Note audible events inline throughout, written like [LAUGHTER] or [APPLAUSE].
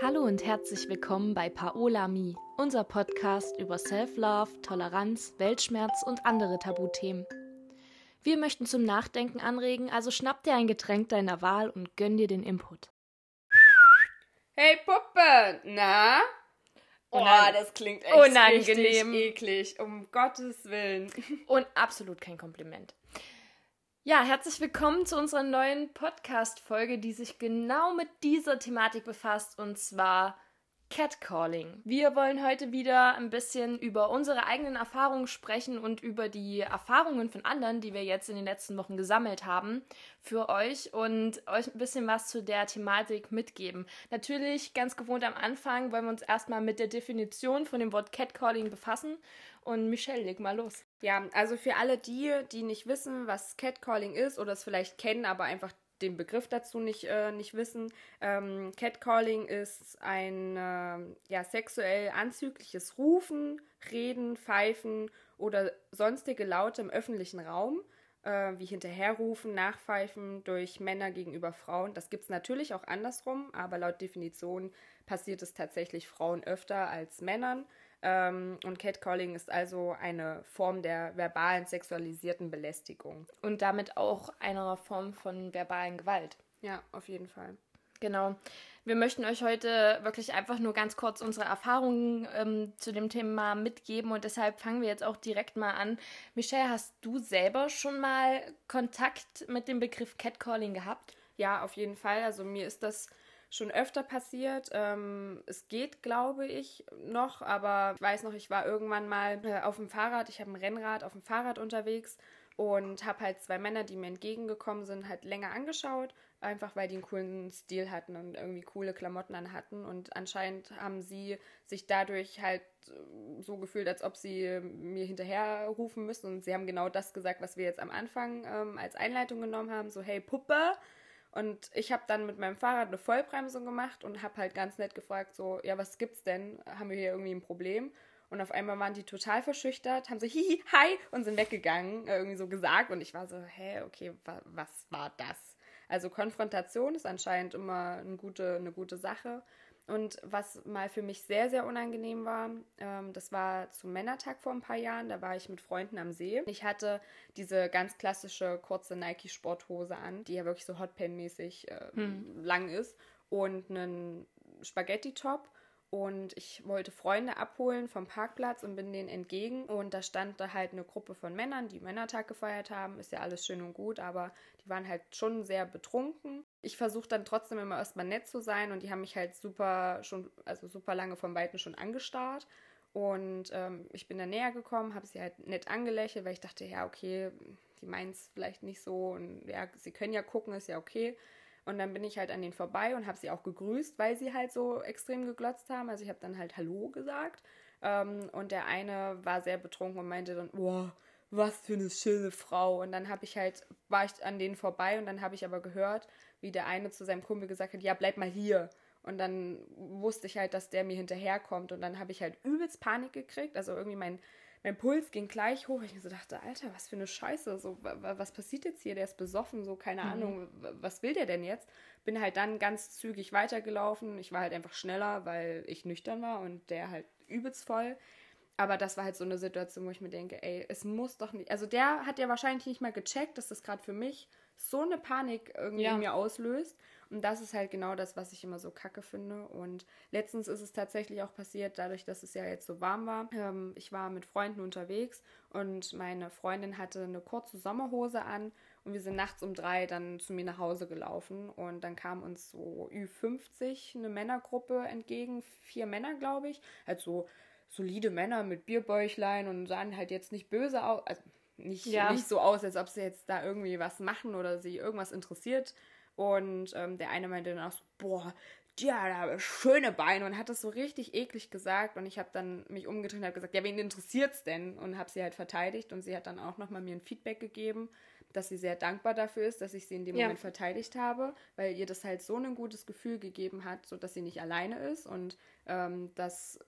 Hallo und herzlich willkommen bei Paola Mi, unser Podcast über Self-Love, Toleranz, Weltschmerz und andere Tabuthemen. Wir möchten zum Nachdenken anregen, also schnapp dir ein Getränk deiner Wahl und gönn dir den Input. Hey Puppe, na? Oh, Unan- das klingt echt unangenehm. richtig eklig, um Gottes Willen. [LAUGHS] Und absolut kein Kompliment. Ja, herzlich willkommen zu unserer neuen Podcast-Folge, die sich genau mit dieser Thematik befasst, und zwar Catcalling. Wir wollen heute wieder ein bisschen über unsere eigenen Erfahrungen sprechen und über die Erfahrungen von anderen, die wir jetzt in den letzten Wochen gesammelt haben, für euch und euch ein bisschen was zu der Thematik mitgeben. Natürlich, ganz gewohnt am Anfang, wollen wir uns erstmal mit der Definition von dem Wort Catcalling befassen. Und Michelle, leg mal los. Ja, also für alle die, die nicht wissen, was Catcalling ist oder es vielleicht kennen, aber einfach den Begriff dazu nicht, äh, nicht wissen. Ähm, Catcalling ist ein ähm, ja, sexuell anzügliches Rufen, Reden, Pfeifen oder sonstige Laute im öffentlichen Raum, äh, wie hinterherrufen, nachpfeifen durch Männer gegenüber Frauen. Das gibt es natürlich auch andersrum, aber laut Definition passiert es tatsächlich Frauen öfter als Männern. Ähm, und Catcalling ist also eine Form der verbalen sexualisierten Belästigung. Und damit auch einer Form von verbalen Gewalt. Ja, auf jeden Fall. Genau. Wir möchten euch heute wirklich einfach nur ganz kurz unsere Erfahrungen ähm, zu dem Thema mitgeben und deshalb fangen wir jetzt auch direkt mal an. Michelle, hast du selber schon mal Kontakt mit dem Begriff Catcalling gehabt? Ja, auf jeden Fall. Also mir ist das schon öfter passiert. Ähm, es geht, glaube ich, noch, aber ich weiß noch, ich war irgendwann mal äh, auf dem Fahrrad, ich habe ein Rennrad auf dem Fahrrad unterwegs und habe halt zwei Männer, die mir entgegengekommen sind, halt länger angeschaut, einfach weil die einen coolen Stil hatten und irgendwie coole Klamotten an hatten und anscheinend haben sie sich dadurch halt so gefühlt, als ob sie mir hinterher rufen müssen. Und sie haben genau das gesagt, was wir jetzt am Anfang ähm, als Einleitung genommen haben, so hey Puppe, und ich habe dann mit meinem Fahrrad eine Vollbremsung gemacht und habe halt ganz nett gefragt, so, ja, was gibt's denn? Haben wir hier irgendwie ein Problem? Und auf einmal waren die total verschüchtert, haben so, [LAUGHS] hihi, hi, und sind weggegangen, äh, irgendwie so gesagt. Und ich war so, hä, okay, wa was war das? Also Konfrontation ist anscheinend immer eine gute, eine gute Sache. Und was mal für mich sehr, sehr unangenehm war, ähm, das war zum Männertag vor ein paar Jahren. Da war ich mit Freunden am See. Ich hatte diese ganz klassische kurze Nike-Sporthose an, die ja wirklich so Hotpan-mäßig äh, lang ist. Und einen Spaghetti-Top. Und ich wollte Freunde abholen vom Parkplatz und bin denen entgegen. Und da stand da halt eine Gruppe von Männern, die Männertag gefeiert haben. Ist ja alles schön und gut, aber die waren halt schon sehr betrunken. Ich versuche dann trotzdem immer erstmal nett zu sein und die haben mich halt super schon, also super lange vom Weiten schon angestarrt. Und ähm, ich bin dann näher gekommen, habe sie halt nett angelächelt, weil ich dachte, ja, okay, die meinen es vielleicht nicht so und ja, sie können ja gucken, ist ja okay. Und dann bin ich halt an denen vorbei und habe sie auch gegrüßt, weil sie halt so extrem geglotzt haben. Also ich habe dann halt Hallo gesagt. Ähm, und der eine war sehr betrunken und meinte dann, boah, was für eine schöne Frau. Und dann habe ich halt, war ich an denen vorbei und dann habe ich aber gehört, wie der eine zu seinem Kumpel gesagt hat, ja, bleib mal hier. Und dann wusste ich halt, dass der mir hinterherkommt. Und dann habe ich halt übelst Panik gekriegt. Also irgendwie mein, mein Puls ging gleich hoch. Ich mir so dachte, Alter, was für eine Scheiße. So, wa- wa- was passiert jetzt hier? Der ist besoffen, so keine Ahnung. wa- Was will der denn jetzt? Bin halt dann ganz zügig weitergelaufen. Ich war halt einfach schneller, weil ich nüchtern war und der halt übelst voll. Aber das war halt so eine Situation, wo ich mir denke, ey, es muss doch nicht. Also der hat ja wahrscheinlich nicht mal gecheckt, dass das gerade für mich so eine Panik irgendwie Ja. in mir auslöst. Und das ist halt genau das, was ich immer so kacke finde. Und letztens ist es tatsächlich auch passiert, dadurch, dass es ja jetzt so warm war. Ähm, ich war mit Freunden unterwegs und meine Freundin hatte eine kurze Sommerhose an und wir sind nachts um drei dann zu mir nach Hause gelaufen. Und dann kam uns so Ü50 eine Männergruppe entgegen, vier Männer, glaube ich. Halt so solide Männer mit Bierbäuchlein und sahen halt jetzt nicht böse aus. Also nicht, Ja. nicht so aus, als ob sie jetzt da irgendwie was machen oder sie irgendwas interessiert. Und ähm, der eine meinte dann auch so, boah, ja, da habe schöne Beine und hat das so richtig eklig gesagt. Und ich habe dann mich umgedreht und habe gesagt, ja, wen interessiert's denn? Und habe sie halt verteidigt und sie hat dann auch nochmal mir ein Feedback gegeben, dass sie sehr dankbar dafür ist, dass ich sie in dem Ja. Moment verteidigt habe, weil ihr das halt so ein gutes Gefühl gegeben hat, so dass sie nicht alleine ist und ähm, dass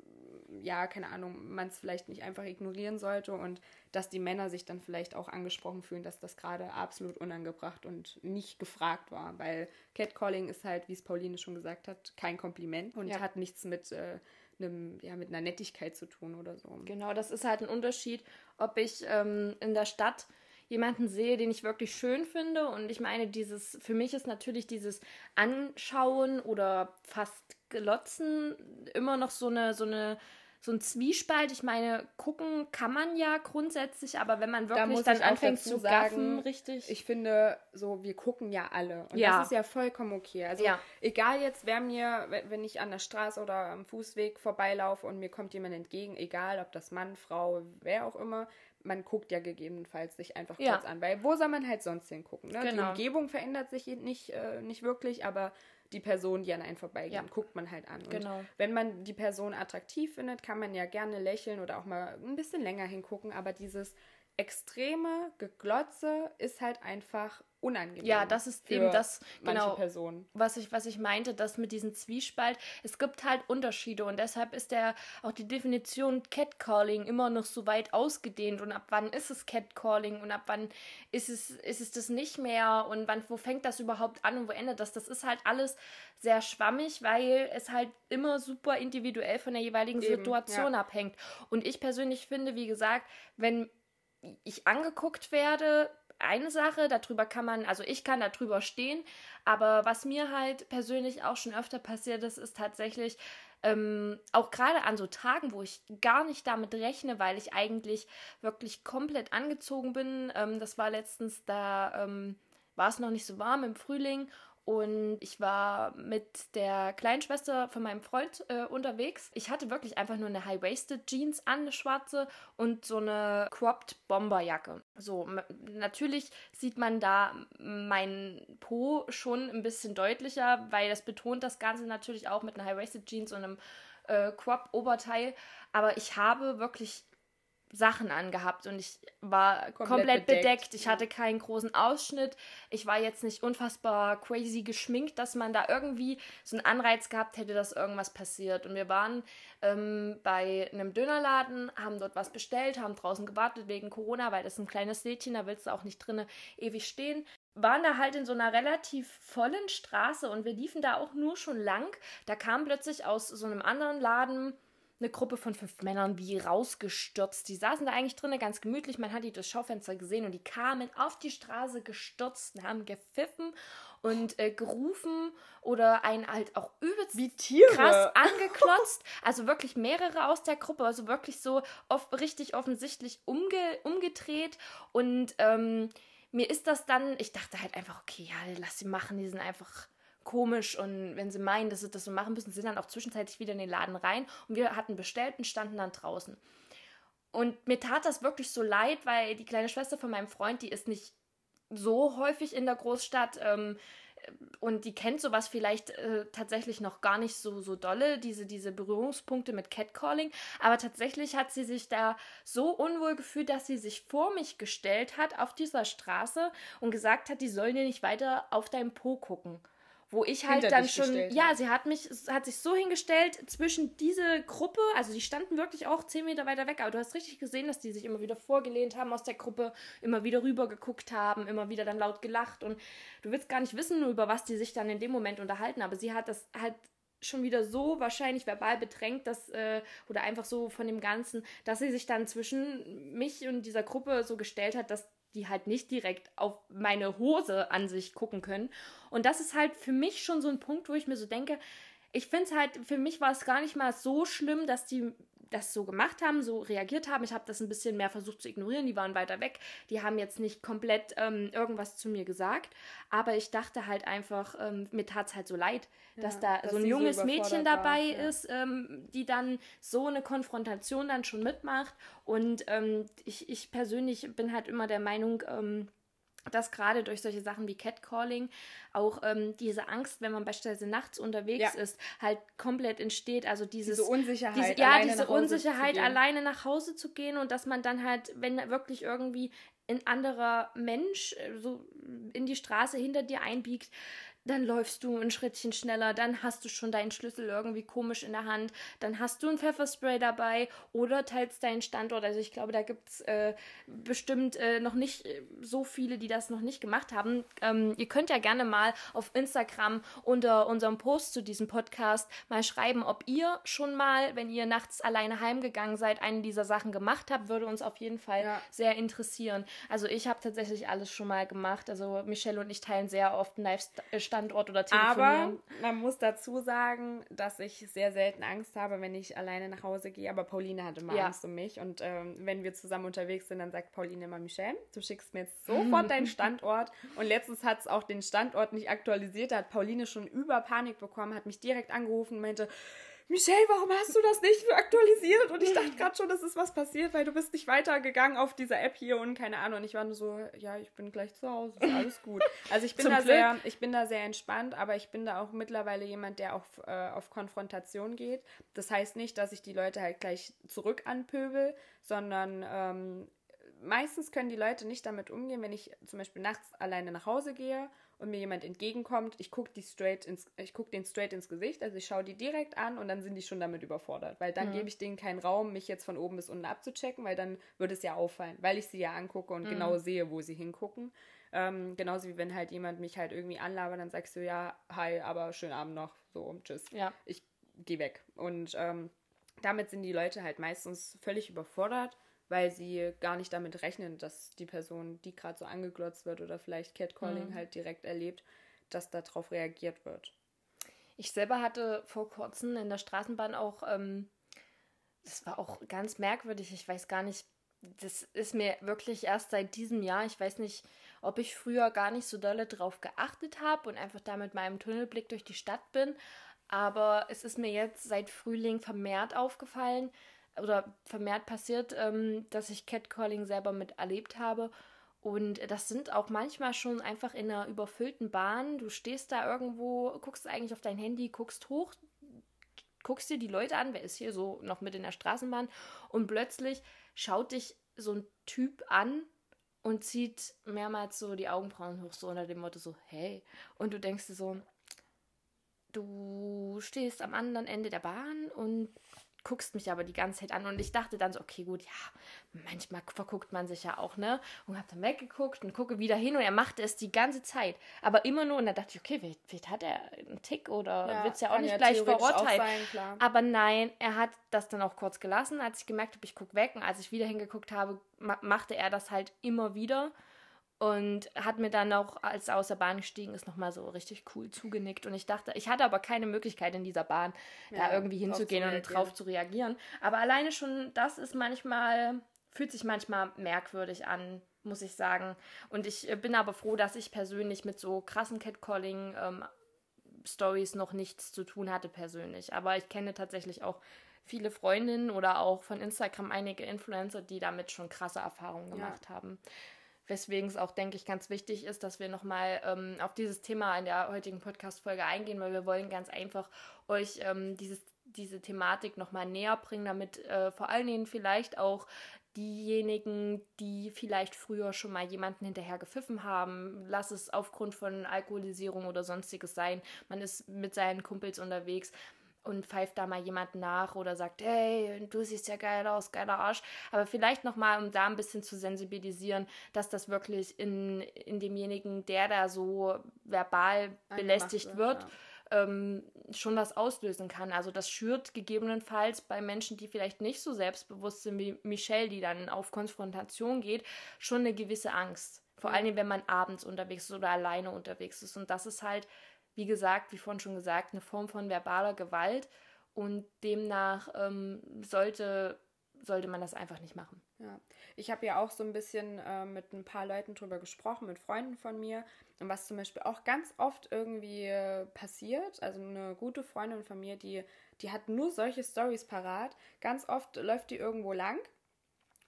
ja, keine Ahnung, man es vielleicht nicht einfach ignorieren sollte und dass die Männer sich dann vielleicht auch angesprochen fühlen, dass das gerade absolut unangebracht und nicht gefragt war, weil Catcalling ist halt, wie es Pauline schon gesagt hat, kein Kompliment und ja. hat nichts mit äh, einem, ja, mit einer Nettigkeit zu tun oder so. Genau, das ist halt ein Unterschied, ob ich ähm, in der Stadt jemanden sehe, den ich wirklich schön finde. Und ich meine, dieses, für mich ist natürlich dieses Anschauen oder fast Glotzen immer noch so eine, so eine so ein Zwiespalt. Ich meine, gucken kann man ja grundsätzlich, aber wenn man wirklich da dann anfängt zu sagen, richtig. Ich finde, so wir gucken ja alle und ja. das ist ja vollkommen okay. Also ja. egal jetzt, wer mir, wenn ich an der Straße oder am Fußweg vorbeilaufe und mir kommt jemand entgegen, egal ob das Mann, Frau, wer auch immer, man guckt ja gegebenenfalls sich einfach ja. kurz an, weil wo soll man halt sonst hingucken? Ne? Genau. Die Umgebung verändert sich nicht, äh, nicht wirklich, aber die Person, die an einen vorbeigeht, ja. guckt man halt an. Genau. Und wenn man die Person attraktiv findet, kann man ja gerne lächeln oder auch mal ein bisschen länger hingucken, aber dieses extreme Geglotze ist halt einfach unangenehm. Ja, das ist eben das genau, Personen. Was ich was ich meinte, das mit diesem Zwiespalt. Es gibt halt Unterschiede und deshalb ist der auch die Definition Catcalling immer noch so weit ausgedehnt und ab wann ist es Catcalling und ab wann ist es ist es das nicht mehr und wann wo fängt das überhaupt an und wo endet das? Das ist halt alles sehr schwammig, weil es halt immer super individuell von der jeweiligen eben, Situation ja. abhängt. Und ich persönlich finde, wie gesagt, wenn ich angeguckt werde, eine Sache, darüber kann man, also ich kann darüber stehen, aber was mir halt persönlich auch schon öfter passiert ist, ist tatsächlich ähm, auch gerade an so Tagen, wo ich gar nicht damit rechne, weil ich eigentlich wirklich komplett angezogen bin. Ähm, das war letztens, da ähm, war es noch nicht so warm im Frühling und ich war mit der kleinen Schwester von meinem Freund äh, unterwegs. Ich hatte wirklich einfach nur eine High-Waisted Jeans an, eine schwarze und so eine cropped Bomberjacke. So, natürlich sieht man da meinen Po schon ein bisschen deutlicher, weil das betont das Ganze natürlich auch mit einer High-Waisted Jeans und einem äh, Crop-Oberteil. Aber ich habe wirklich Sachen angehabt und ich war komplett, komplett bedeckt. bedeckt. Ich hatte keinen großen Ausschnitt. Ich war jetzt nicht unfassbar crazy geschminkt, dass man da irgendwie so einen Anreiz gehabt hätte, dass irgendwas passiert. Und wir waren ähm, bei einem Dönerladen, haben dort was bestellt, haben draußen gewartet wegen Corona, weil das ist ein kleines Lädchen, da willst du auch nicht drinnen ewig stehen waren da halt in so einer relativ vollen Straße und wir liefen da auch nur schon lang. Da kam plötzlich aus so einem anderen Laden eine Gruppe von fünf Männern wie rausgestürzt. Die saßen da eigentlich drinnen ganz gemütlich. Man hat die durchs Schaufenster gesehen und die kamen auf die Straße gestürzt und haben gepfiffen und äh, gerufen oder einen halt auch übelst wie Tiere. krass [LAUGHS] angeklotzt. Also wirklich mehrere aus der Gruppe, also wirklich so oft richtig offensichtlich umge umgedreht und ähm, mir ist das dann, ich dachte halt einfach, okay, ja, lass sie machen, die sind einfach komisch und wenn sie meinen, dass sie das so machen müssen, sind dann auch zwischenzeitlich wieder in den Laden rein und wir hatten bestellt und standen dann draußen. Und mir tat das wirklich so leid, weil die kleine Schwester von meinem Freund, die ist nicht so häufig in der Großstadt ähm, und die kennt sowas vielleicht äh, tatsächlich noch gar nicht so, so dolle, diese, diese Berührungspunkte mit Catcalling. Aber tatsächlich hat sie sich da so unwohl gefühlt, dass sie sich vor mich gestellt hat auf dieser Straße und gesagt hat, die sollen dir nicht weiter auf deinem Po gucken wo ich halt dann schon, ja, sie hat mich, hat sich so hingestellt zwischen diese Gruppe, also die standen wirklich auch zehn Meter weiter weg, aber du hast richtig gesehen, dass die sich immer wieder vorgelehnt haben aus der Gruppe, immer wieder rüber geguckt haben, immer wieder dann laut gelacht und du willst gar nicht wissen, über was die sich dann in dem Moment unterhalten, aber sie hat das halt schon wieder so wahrscheinlich verbal bedrängt, dass, äh, oder einfach so von dem Ganzen, dass sie sich dann zwischen mich und dieser Gruppe so gestellt hat, dass die halt nicht direkt auf meine Hose an sich gucken können. Und das ist halt für mich schon so ein Punkt, wo ich mir so denke, ich finde es halt, für mich war es gar nicht mal so schlimm, dass die das so gemacht haben, so reagiert haben. Ich habe das ein bisschen mehr versucht zu ignorieren. Die waren weiter weg. Die haben jetzt nicht komplett ähm, irgendwas zu mir gesagt. Aber ich dachte halt einfach, ähm, mir tat es halt so leid, ja, dass da dass so ein junges so Mädchen dabei war, ja. ist, ähm, die dann so eine Konfrontation dann schon mitmacht. Und ähm, ich, ich persönlich bin halt immer der Meinung, ähm, dass gerade durch solche Sachen wie Catcalling auch ähm, diese Angst, wenn man beispielsweise nachts unterwegs ja. ist, halt komplett entsteht. Also dieses, diese Unsicherheit, diese, ja, diese Unsicherheit, alleine nach Hause zu gehen und dass man dann halt, wenn wirklich irgendwie ein anderer Mensch äh, so in die Straße hinter dir einbiegt, dann läufst du ein Schrittchen schneller, dann hast du schon deinen Schlüssel irgendwie komisch in der Hand, dann hast du ein Pfefferspray dabei oder teilst deinen Standort. Also ich glaube, da gibt es äh, bestimmt äh, noch nicht äh, so viele, die das noch nicht gemacht haben. Ähm, ihr könnt ja gerne mal auf Instagram unter unserem Post zu diesem Podcast mal schreiben, ob ihr schon mal, wenn ihr nachts alleine heimgegangen seid, eine dieser Sachen gemacht habt, würde uns auf jeden Fall ja. sehr interessieren. Also ich habe tatsächlich alles schon mal gemacht. Also Michelle und ich teilen sehr oft einen Live-Standort oder telefonieren. Aber man muss dazu sagen, dass ich sehr selten Angst habe, wenn ich alleine nach Hause gehe. Aber Pauline hat immer ja. Angst um mich. Und ähm, wenn wir zusammen unterwegs sind, dann sagt Pauline immer, Michelle, du schickst mir jetzt sofort deinen [LAUGHS] Standort. Und letztens hat es auch den Standort nicht aktualisiert. Da hat Pauline schon über Panik bekommen, hat mich direkt angerufen und meinte, Michelle, warum hast du das nicht aktualisiert? Und ich dachte gerade schon, dass ist was passiert, weil du bist nicht weitergegangen auf dieser App hier und keine Ahnung. Und ich war nur so, ja, ich bin gleich zu Hause, ist alles gut. Also ich bin da sehr, ich bin da sehr entspannt, aber ich bin da auch mittlerweile jemand, der auf, äh, auf Konfrontation geht. Das heißt nicht, dass ich die Leute halt gleich zurück anpöbel, sondern ähm, meistens können die Leute nicht damit umgehen, wenn ich zum Beispiel nachts alleine nach Hause gehe und mir jemand entgegenkommt, ich gucke die straight ins, ich gucke den straight ins Gesicht, also ich schaue die direkt an und dann sind die schon damit überfordert, weil dann mhm. gebe ich denen keinen Raum, mich jetzt von oben bis unten abzuchecken, weil dann würde es ja auffallen, weil ich sie ja angucke und mhm. genau sehe, wo sie hingucken. Ähm, genauso wie wenn halt jemand mich halt irgendwie anlabert, dann sagst du ja, hi, aber schönen Abend noch, so, tschüss. Ja. Ich gehe weg. Und ähm, damit sind die Leute halt meistens völlig überfordert weil sie gar nicht damit rechnen, dass die Person, die gerade so angeglotzt wird oder vielleicht Catcalling mhm. halt direkt erlebt, dass darauf reagiert wird. Ich selber hatte vor kurzem in der Straßenbahn auch, ähm, das war auch ganz merkwürdig, ich weiß gar nicht, das ist mir wirklich erst seit diesem Jahr, ich weiß nicht, ob ich früher gar nicht so dolle drauf geachtet habe und einfach da mit meinem Tunnelblick durch die Stadt bin, aber es ist mir jetzt seit Frühling vermehrt aufgefallen, oder vermehrt passiert, ähm, dass ich Catcalling selber mit erlebt habe. Und das sind auch manchmal schon einfach in einer überfüllten Bahn. Du stehst da irgendwo, guckst eigentlich auf dein Handy, guckst hoch, guckst dir die Leute an, wer ist hier so noch mit in der Straßenbahn und plötzlich schaut dich so ein Typ an und zieht mehrmals so die Augenbrauen hoch, so unter dem Motto so, hey. Und du denkst dir so, du stehst am anderen Ende der Bahn und guckst mich aber die ganze Zeit an und ich dachte dann so, okay, gut, ja, manchmal verguckt man sich ja auch, ne? Und hab dann weggeguckt und gucke wieder hin und er machte es die ganze Zeit. Aber immer nur, und da dachte ich, okay, vielleicht, vielleicht hat er einen Tick oder ja, wird es ja auch nicht ja gleich verurteilt. aber nein, er hat das dann auch kurz gelassen, als ich gemerkt habe, ich gucke weg und als ich wieder hingeguckt habe, machte er das halt immer wieder und hat mir dann auch, als er aus der Bahn gestiegen ist, nochmal so richtig cool zugenickt. Und ich dachte, ich hatte aber keine Möglichkeit in dieser Bahn, ja, da irgendwie hinzugehen und drauf zu reagieren. Aber alleine schon das ist manchmal, fühlt sich manchmal merkwürdig an, muss ich sagen. Und ich äh, bin aber froh, dass ich persönlich mit so krassen Catcalling ähm, Stories noch nichts zu tun hatte persönlich. Aber ich kenne tatsächlich auch viele Freundinnen oder auch von Instagram einige Influencer, die damit schon krasse Erfahrungen gemacht ja. haben weswegen es auch, denke ich, ganz wichtig ist, dass wir nochmal ähm, auf dieses Thema in der heutigen Podcast-Folge eingehen, weil wir wollen ganz einfach euch ähm, dieses, diese Thematik nochmal näher bringen, damit äh, vor allen Dingen vielleicht auch diejenigen, die vielleicht früher schon mal jemanden hinterher gepfiffen haben, lass es aufgrund von Alkoholisierung oder sonstiges sein, man ist mit seinen Kumpels unterwegs, und pfeift da mal jemand nach oder sagt, hey, du siehst ja geil aus, geiler Arsch. Aber vielleicht nochmal, um da ein bisschen zu sensibilisieren, dass das wirklich in, in demjenigen, der da so verbal belästigt wird, ja. ähm, schon was auslösen kann. Also das schürt gegebenenfalls bei Menschen, die vielleicht nicht so selbstbewusst sind wie Michelle, die dann auf Konfrontation geht, schon eine gewisse Angst. Vor allem, wenn man abends unterwegs ist oder alleine unterwegs ist. Und das ist halt wie gesagt, wie vorhin schon gesagt, eine Form von verbaler Gewalt und demnach ähm, sollte, sollte man das einfach nicht machen. Ja, ich habe ja auch so ein bisschen äh, mit ein paar Leuten drüber gesprochen, mit Freunden von mir. Und was zum Beispiel auch ganz oft irgendwie äh, passiert, also eine gute Freundin von mir, die, die hat nur solche Stories parat. Ganz oft läuft die irgendwo lang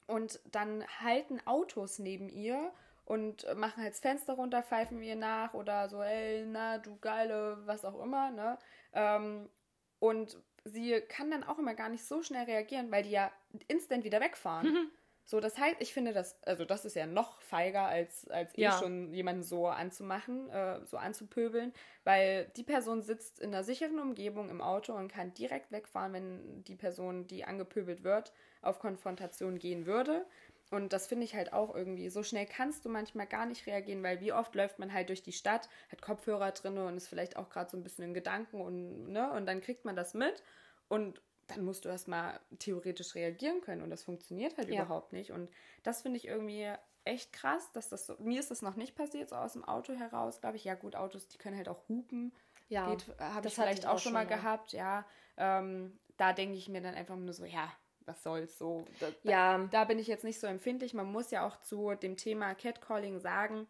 und dann halten Autos neben ihr und machen halt das Fenster runter, pfeifen mir nach oder so, ey, na, du geile, was auch immer, ne? Ähm, und sie kann dann auch immer gar nicht so schnell reagieren, weil die ja instant wieder wegfahren. Mhm. So, das heißt, ich finde das, also das ist ja noch feiger, als, als eh Ja. schon jemanden so anzumachen, äh, so anzupöbeln, weil die Person sitzt in einer sicheren Umgebung im Auto und kann direkt wegfahren, wenn die Person, die angepöbelt wird, auf Konfrontation gehen würde. Und das finde ich halt auch irgendwie, so schnell kannst du manchmal gar nicht reagieren, weil wie oft läuft man halt durch die Stadt, hat Kopfhörer drin und ist vielleicht auch gerade so ein bisschen in Gedanken und, ne, und dann kriegt man das mit und dann musst du erstmal theoretisch reagieren können und das funktioniert halt Ja. überhaupt nicht. Und das finde ich irgendwie echt krass, dass das so, mir ist das noch nicht passiert, so aus dem Auto heraus, glaube ich. Ja, gut, Autos, die können halt auch hupen. Ja, Geht, habe das ich vielleicht ich auch schon mal. gehabt, ja. Ähm, da denke ich mir dann einfach nur so, ja, was soll's so. Da, Ja. da bin ich jetzt nicht so empfindlich. Man muss ja auch zu dem Thema Catcalling sagen,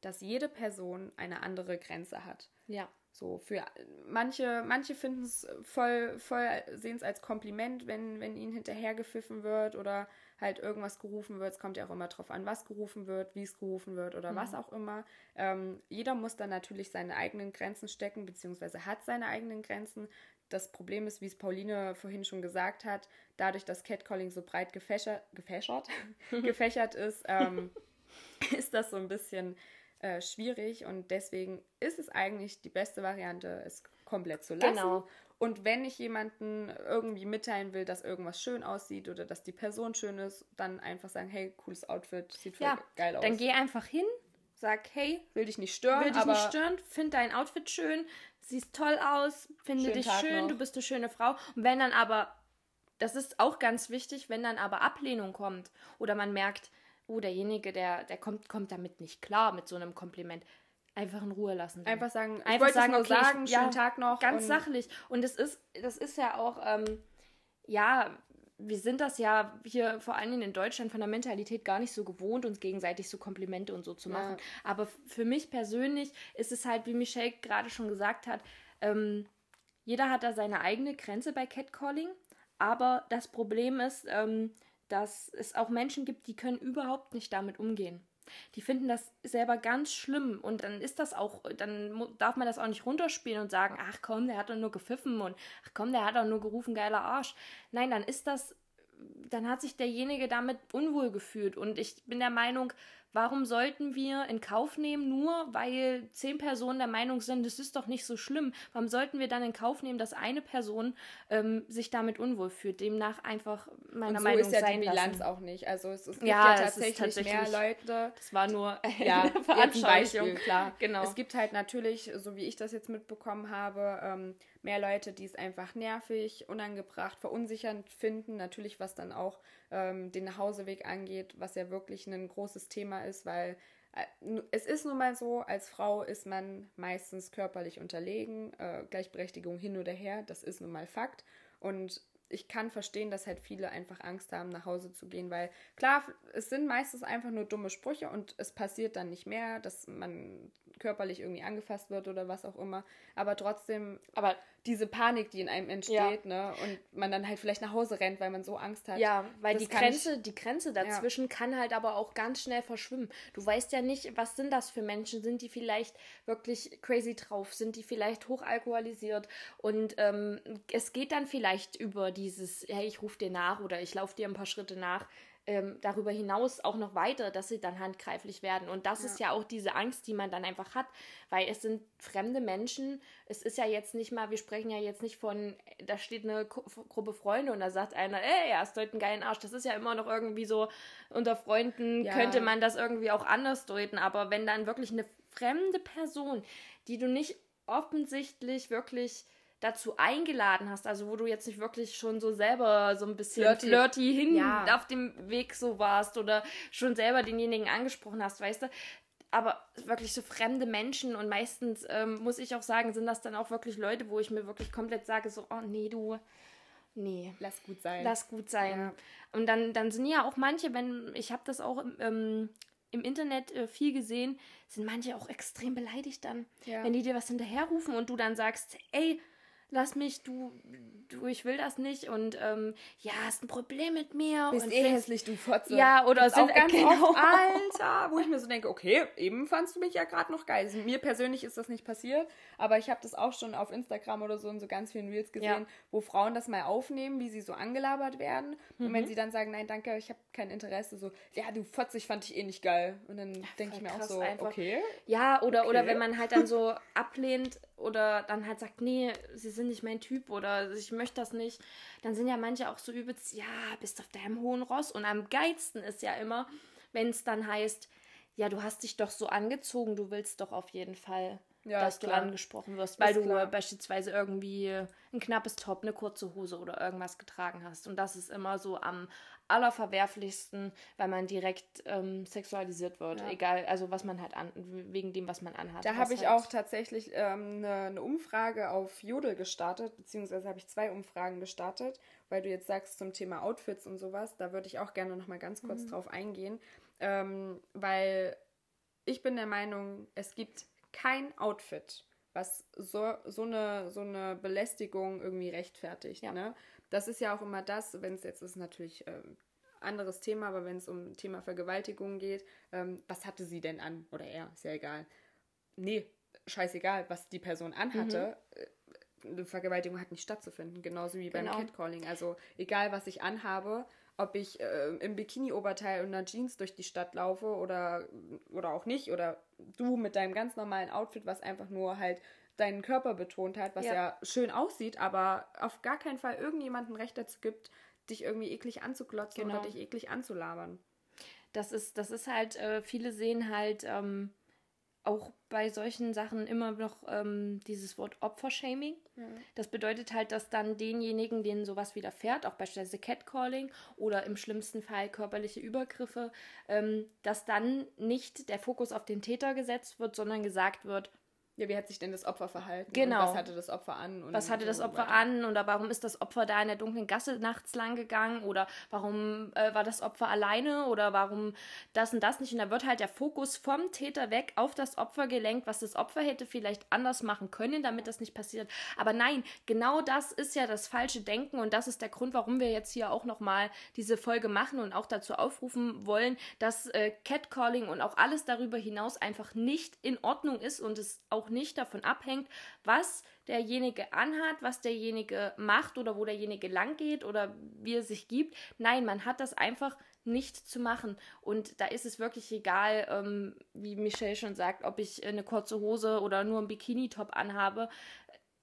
dass jede Person eine andere Grenze hat. Ja. So für manche, manche finden es voll, voll sehen es als Kompliment, wenn, wenn ihnen hinterhergepfiffen wird oder halt irgendwas gerufen wird. Es kommt ja auch immer drauf an, was gerufen wird, wie es gerufen wird oder was auch immer. Ähm, jeder muss dann natürlich seine eigenen Grenzen stecken, beziehungsweise hat seine eigenen Grenzen. Das Problem ist, wie es Pauline vorhin schon gesagt hat, dadurch, dass Catcalling so breit gefächert, gefächert, [LAUGHS] gefächert ist, ähm, [LAUGHS] ist das so ein bisschen äh, schwierig und deswegen ist es eigentlich die beste Variante, es komplett zu lassen. Genau. Und wenn ich jemanden irgendwie mitteilen will, dass irgendwas schön aussieht oder dass die Person schön ist, dann einfach sagen, hey, cooles Outfit, sieht voll Ja, geil aus. Dann geh einfach hin, sag, hey, will dich nicht stören, will dich nicht stören, find dein Outfit schön, siehst toll aus, finde Schönen dich Tag schön, noch. du bist eine schöne Frau. Und wenn dann aber, das ist auch ganz wichtig, wenn dann aber Ablehnung kommt oder man merkt, oh, derjenige, der, der kommt, kommt damit nicht klar mit so einem Kompliment, einfach in Ruhe lassen. dann. einfach sagen, ich Einfach sagen, okay, ich- sagen, ja, schönen Tag noch. Ganz und sachlich. Und es ist, das ist ja auch, ähm, ja, wir sind das ja hier vor allem in Deutschland von der Mentalität gar nicht so gewohnt, uns gegenseitig so Komplimente und so zu Ja. machen. Aber f- für mich persönlich ist es halt, wie Michelle gerade schon gesagt hat, ähm, jeder hat da seine eigene Grenze bei Catcalling. Aber das Problem ist, ähm, dass es auch Menschen gibt, die können überhaupt nicht damit umgehen. Die finden das selber ganz schlimm und dann ist das auch, dann darf man das auch nicht runterspielen und sagen, ach komm, der hat doch nur gepfiffen und ach komm, der hat doch nur gerufen, geiler Arsch. Nein, dann ist das, dann hat sich derjenige damit unwohl gefühlt und ich bin der Meinung, warum sollten wir in Kauf nehmen, nur weil zehn Personen der Meinung sind, das ist doch nicht so schlimm. Warum sollten wir dann in Kauf nehmen, dass eine Person ähm, sich damit unwohl fühlt? Demnach einfach meiner und so Meinung ist ja sein die Bilanz lassen. auch nicht. Also es, es gibt Ja, ja, es ist tatsächlich, mehr tatsächlich- Leute, Das war nur [LAUGHS] ja, Veranschaulichung. Klar. Genau. Es gibt halt natürlich, so wie ich das jetzt mitbekommen habe, ähm, mehr Leute, die es einfach nervig, unangebracht, verunsichernd finden. Natürlich, was dann auch ähm, den Nachhauseweg angeht, was ja wirklich ein großes Thema ist, weil äh, es ist nun mal so, als Frau ist man meistens körperlich unterlegen, äh, Gleichberechtigung hin oder her, das ist nun mal Fakt. Und ich kann verstehen, dass halt viele einfach Angst haben, nach Hause zu gehen, weil klar, es sind meistens einfach nur dumme Sprüche und es passiert dann nicht mehr, dass man körperlich irgendwie angefasst wird oder was auch immer. Aber trotzdem, Aber diese Panik, die in einem entsteht, ne, und man dann halt vielleicht nach Hause rennt, weil man so Angst hat. Ja, weil Das die Grenze, die Grenze dazwischen kann halt aber auch ganz schnell verschwimmen. Du weißt ja nicht, was sind das für Menschen? Sind die vielleicht wirklich crazy drauf? Sind die vielleicht hochalkoholisiert? Und ähm, es geht dann vielleicht über dieses, hey, ich rufe dir nach oder ich laufe dir ein paar Schritte nach. Ähm, darüber hinaus auch noch weiter, dass sie dann handgreiflich werden. Und das ist ja auch diese Angst, die man dann einfach hat, weil es sind fremde Menschen. Es ist ja jetzt nicht mal, wir sprechen ja jetzt nicht von, da steht eine Gru- Gruppe Freunde und da sagt einer, ey, hast heute einen geilen Arsch. Das ist ja immer noch irgendwie so, unter Freunden Ja. könnte man das irgendwie auch anders deuten. Aber wenn dann wirklich eine fremde Person, die du nicht offensichtlich wirklich dazu eingeladen hast, also wo du jetzt nicht wirklich schon so selber so ein bisschen Flirty. flirty, hin Ja. auf dem Weg so warst oder schon selber denjenigen angesprochen hast, weißt du? Aber wirklich so fremde Menschen und meistens ähm, muss ich auch sagen, sind das dann auch wirklich Leute, wo ich mir wirklich komplett sage, so, oh nee, du, nee, Lass gut sein. lass gut sein. Ja. Und dann, dann sind ja auch manche, wenn, ich habe das auch im, ähm, im Internet äh, viel gesehen, sind manche auch extrem beleidigt dann. Ja. Wenn die dir was hinterherrufen und du dann sagst, ey, lass mich, du, du, ich will das nicht und ähm, ja, hast ein Problem mit mir. Bist und eh hässlich, du Fotze. Ja, oder auch sind- ganz genau. oft, [LAUGHS] Alter, wo ich mir so denke, okay, eben fandst du mich ja gerade noch geil. Also mir persönlich ist das nicht passiert, aber ich habe das auch schon auf Instagram oder so in so ganz vielen Reels gesehen, Ja. wo Frauen das mal aufnehmen, wie sie so angelabert werden. Und Mhm. wenn sie dann sagen, nein, danke, ich habe kein Interesse, so, ja, du Fotze, ich fand dich eh nicht geil. Und dann denke ich mir auch so, einfach. okay. Ja, oder, oder Okay. wenn man halt dann so [LAUGHS] ablehnt oder dann halt sagt, nee, sie sind nicht mein Typ oder ich möchte das nicht, dann sind ja manche auch so übelst, ja, bist auf deinem hohen Ross. Und am geilsten ist ja immer, wenn es dann heißt, ja, du hast dich doch so angezogen, du willst doch auf jeden Fall, Ja, dass du klar. angesprochen wirst, weil Ist du klar. beispielsweise irgendwie ein knappes Top, eine kurze Hose oder irgendwas getragen hast. Und das ist immer so am allerverwerflichsten, weil man direkt ähm, sexualisiert wird. Ja. Egal, also was man halt an, wegen dem, was man anhat. Da habe ich halt, auch tatsächlich ähm, eine, eine Umfrage auf Jodel gestartet, beziehungsweise habe ich zwei Umfragen gestartet, weil du jetzt sagst zum Thema Outfits und sowas, da würde ich auch gerne noch mal ganz kurz drauf eingehen, ähm, weil ich bin der Meinung, es gibt kein Outfit, was so, so, eine, so eine Belästigung irgendwie rechtfertigt. Ja. Ne? Das ist ja auch immer das, wenn es jetzt ist natürlich ähm, anderes Thema, aber wenn es um Thema Vergewaltigung geht, ähm, was hatte sie denn an? Oder er, ist ja egal. Nee, scheißegal, was die Person anhatte. Äh, Eine Vergewaltigung hat nicht stattzufinden, genauso wie beim Genau. Catcalling. Also egal, was ich anhabe, ob ich äh, im Bikini-Oberteil und einer Jeans durch die Stadt laufe oder, oder auch nicht, oder du mit deinem ganz normalen Outfit, was einfach nur halt deinen Körper betont hat, was Ja. ja, schön aussieht, aber auf gar keinen Fall irgendjemandem Recht dazu gibt, dich irgendwie eklig anzuklotzen Genau. oder dich eklig anzulabern. das ist, das ist halt, äh, viele sehen halt ähm, auch bei solchen Sachen immer noch ähm, dieses Wort Opfershaming. Das bedeutet halt, dass dann denjenigen, denen sowas widerfährt, auch beispielsweise Catcalling oder im schlimmsten Fall körperliche Übergriffe, ähm, dass dann nicht der Fokus auf den Täter gesetzt wird, sondern gesagt wird, Ja, wie hat sich denn das Opfer verhalten? Genau. Und was hatte das Opfer an? Was hatte das Opfer an oder warum ist das Opfer da in der dunklen Gasse nachts lang gegangen oder warum äh, war das Opfer alleine oder warum das und das nicht. Und da wird halt der Fokus vom Täter weg auf das Opfer gelenkt, was das Opfer hätte vielleicht anders machen können, damit das nicht passiert. Aber nein, genau das ist ja das falsche Denken und das ist der Grund, warum wir jetzt hier auch nochmal diese Folge machen und auch dazu aufrufen wollen, dass äh, Catcalling und auch alles darüber hinaus einfach nicht in Ordnung ist und es auch nicht davon abhängt, was derjenige anhat, was derjenige macht oder wo derjenige lang geht oder wie er sich gibt. Nein, man hat das einfach nicht zu machen. Und da ist es wirklich egal, ähm, wie Michelle schon sagt, ob ich eine kurze Hose oder nur einen Bikini-Top anhabe.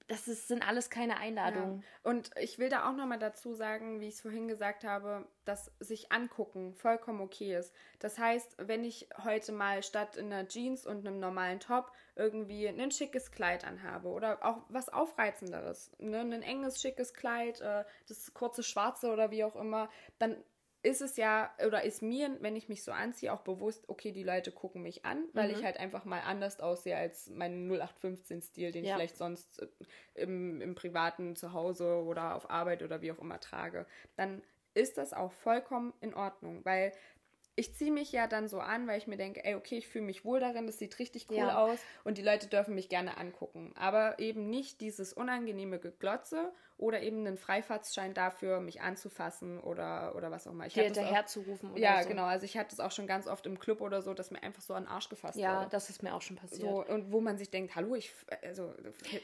Das ist, sind alles keine Einladungen. Ja. Und ich will da auch nochmal dazu sagen, wie ich es vorhin gesagt habe, dass sich angucken vollkommen okay ist. Das heißt, wenn ich heute mal statt in einer Jeans und einem normalen Top irgendwie ein schickes Kleid anhabe oder auch was Aufreizenderes, ne? ein enges, schickes Kleid, äh, das kurze Schwarze oder wie auch immer, dann ist es ja, oder ist mir, wenn ich mich so anziehe, auch bewusst, okay, die Leute gucken mich an, weil Mhm. ich halt einfach mal anders aussehe als mein 0815-Stil, den Ja. ich vielleicht sonst äh, im, im privaten Zuhause oder auf Arbeit oder wie auch immer trage. Dann ist das auch vollkommen in Ordnung, weil ich ziehe mich ja dann so an, weil ich mir denke, ey, okay, ich fühle mich wohl darin, das sieht richtig cool Ja. aus und die Leute dürfen mich gerne angucken. Aber eben nicht dieses unangenehme Geglotze oder eben einen Freifahrtsschein dafür, mich anzufassen oder, oder was auch immer. Ich Dir hatte das auch- hinterher zu rufen oder Ja, so. genau. Also ich hatte es auch schon ganz oft im Club oder so, dass mir einfach so an den Arsch gefasst Ja, wurde. das ist mir auch schon passiert. So, und wo man sich denkt, hallo, ich, also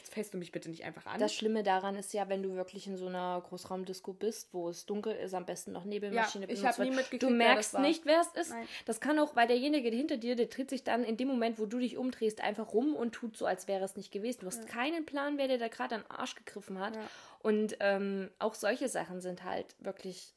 fällst- du mich bitte nicht einfach an? Das Schlimme daran ist ja, wenn du wirklich in so einer Großraumdisco bist, wo es dunkel ist, am besten noch Nebelmaschine Ja, ich benutzt hab nie mitgekriegt, Du merkst nicht, wer es ist. Nein. Das kann auch, weil derjenige hinter dir, der dreht sich dann in dem Moment, wo du dich umdrehst, einfach rum und tut so, als wäre es nicht gewesen. Du hast keinen Plan, wer dir da gerade an den Arsch gegriffen hat. Ja. Und ähm, auch solche Sachen sind halt wirklich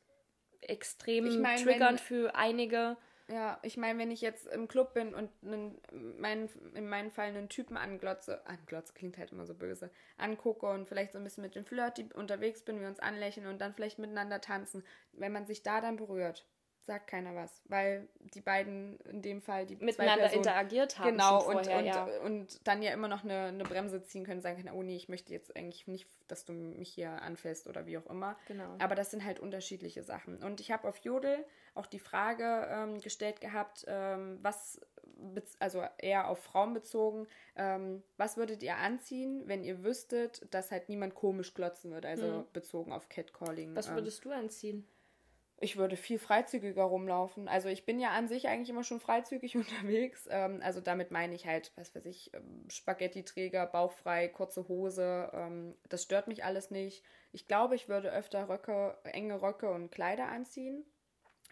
extrem Ich mein, triggernd für einige. Ja, ich meine, wenn ich jetzt im Club bin und einen, mein, in meinem Fall einen Typen anglotze, anglotze klingt halt immer so böse, angucke und vielleicht so ein bisschen mit dem Flirty unterwegs bin, wir uns anlächeln und dann vielleicht miteinander tanzen, wenn man sich da dann berührt, sagt keiner was, weil die beiden in dem Fall, die Miteinander Personen, interagiert haben genau vorher, und, ja. und dann ja immer noch eine, eine Bremse ziehen können, sagen können, oh nee, ich möchte jetzt eigentlich nicht, dass du mich hier anfällst oder wie auch immer. Genau. Aber das sind halt unterschiedliche Sachen. Und ich habe auf Jodel auch die Frage ähm, gestellt gehabt, ähm, was, also eher auf Frauen bezogen, ähm, was würdet ihr anziehen, wenn ihr wüsstet, dass halt niemand komisch glotzen würde, also hm. bezogen auf Catcalling? Was ähm, würdest du anziehen? Ich würde viel freizügiger rumlaufen. Also ich bin ja an sich eigentlich immer schon freizügig [LAUGHS] unterwegs. Ähm, also damit meine ich halt, was weiß ich, ähm, Spaghetti-Träger, bauchfrei, kurze Hose. Ähm, das stört mich alles nicht. Ich glaube, ich würde öfter Röcke, enge Röcke und Kleider anziehen.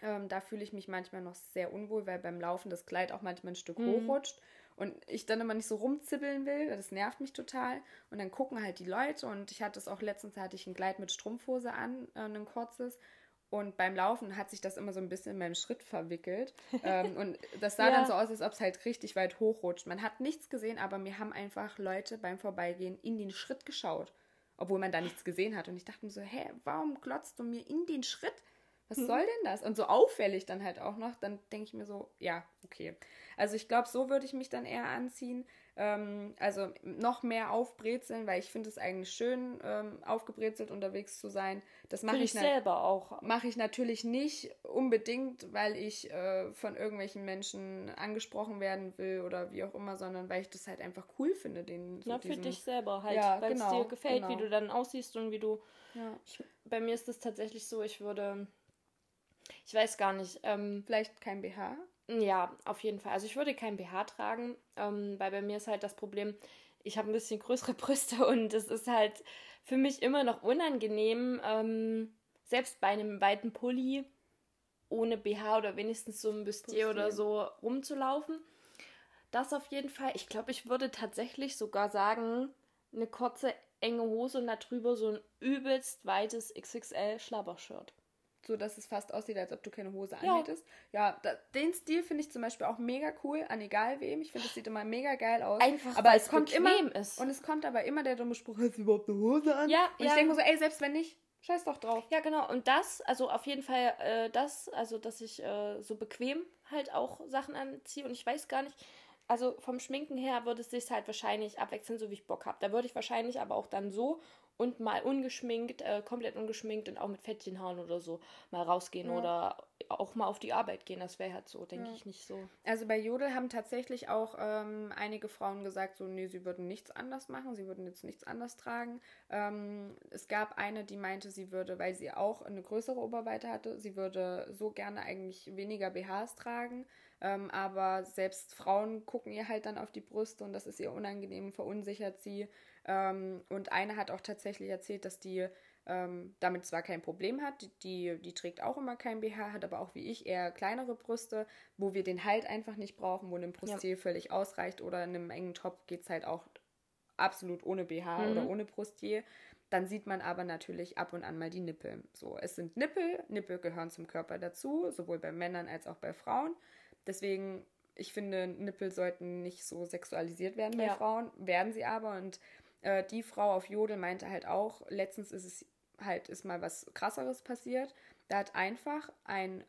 Ähm, da fühle ich mich manchmal noch sehr unwohl, weil beim Laufen das Kleid auch manchmal ein Stück mhm. hochrutscht und ich dann immer nicht so rumzibbeln will. Das nervt mich total. Und dann gucken halt die Leute und ich hatte es auch letztens, hatte ich ein Kleid mit Strumpfhose an, äh, ein kurzes. Und beim Laufen hat sich das immer so ein bisschen in meinen Schritt verwickelt. [LAUGHS] ähm, und das sah ja. dann so aus, als ob es halt richtig weit hochrutscht. Man hat nichts gesehen, aber mir haben einfach Leute beim Vorbeigehen in den Schritt geschaut. Obwohl man da nichts gesehen hat. Und ich dachte mir so, hä, warum glotzt du mir in den Schritt? Was mhm. soll denn das? Und so auffällig dann halt auch noch. Dann denke ich mir so, ja, okay. Also ich glaube, so würde ich mich dann eher anziehen. Ähm, also noch mehr aufbrezeln, weil ich finde es eigentlich schön, ähm, aufgebrezelt unterwegs zu sein. Das mache ich, selber auch. Mache ich natürlich nicht unbedingt, weil ich äh, von irgendwelchen Menschen angesprochen werden will oder wie auch immer, sondern weil ich das halt einfach cool finde. Den, so Na, für dich selber halt, ja, weil genau, es dir gefällt, genau. wie du dann aussiehst und wie du. Ja. Ich, bei mir ist es tatsächlich so, ich würde. Ich weiß gar nicht. Ähm, Vielleicht kein BH? Ja, auf jeden Fall. Also ich würde kein BH tragen, ähm, weil bei mir ist halt das Problem, ich habe ein bisschen größere [LAUGHS] Brüste und es ist halt für mich immer noch unangenehm, ähm, selbst bei einem weiten Pulli ohne BH oder wenigstens so ein Bustier oder so rumzulaufen. Das auf jeden Fall. Ich glaube, ich würde tatsächlich sogar sagen, eine kurze, enge Hose und darüber so ein übelst weites XXL Schlabbershirt so dass es fast aussieht, als ob du keine Hose ja. anhättest. Ja, da, den Stil finde ich zum Beispiel auch mega cool, an egal wem. Ich finde, es sieht immer mega geil aus. Einfach, aber es kommt immer ist. und es kommt aber immer der dumme Spruch, hast du überhaupt eine Hose an? Ja, und ja. ich denke mir so, ey, selbst wenn nicht, scheiß doch drauf. Ja, genau. Und das, also auf jeden Fall äh, das, also dass ich äh, so bequem halt auch Sachen anziehe und ich weiß gar nicht, also vom Schminken her würde es sich halt wahrscheinlich abwechseln, so wie ich Bock habe. Da würde ich wahrscheinlich aber auch dann so und mal ungeschminkt, äh, komplett ungeschminkt und auch mit Fettchenhaaren oder so mal rausgehen ja. oder auch mal auf die Arbeit gehen. Das wäre halt so, denke ja. ich, nicht so. Also bei Jodel haben tatsächlich auch ähm, einige Frauen gesagt, so, nee, sie würden nichts anders machen, sie würden jetzt nichts anders tragen. Ähm, es gab eine, die meinte, sie würde, weil sie auch eine größere Oberweite hatte, sie würde so gerne eigentlich weniger BHs tragen. Ähm, aber selbst Frauen gucken ihr halt dann auf die Brüste und das ist ihr unangenehm, verunsichert sie. Ähm, und eine hat auch tatsächlich erzählt, dass die ähm, damit zwar kein Problem hat, die, die, die, trägt auch immer kein BH, hat aber auch wie ich eher kleinere Brüste, wo wir den Halt einfach nicht brauchen, wo ein Brustziel ja. völlig ausreicht oder in einem engen Top geht es halt auch absolut ohne BH mhm. oder ohne Brusttier. Dann sieht man aber natürlich ab und an mal die Nippel. So, es sind Nippel, Nippel gehören zum Körper dazu, sowohl bei Männern als auch bei Frauen. Deswegen, ich finde, Nippel sollten nicht so sexualisiert werden bei ja. Frauen, werden sie aber. Und äh, die Frau auf Jodel meinte halt auch, letztens ist es halt, ist mal was krasseres passiert. Da hat einfach ein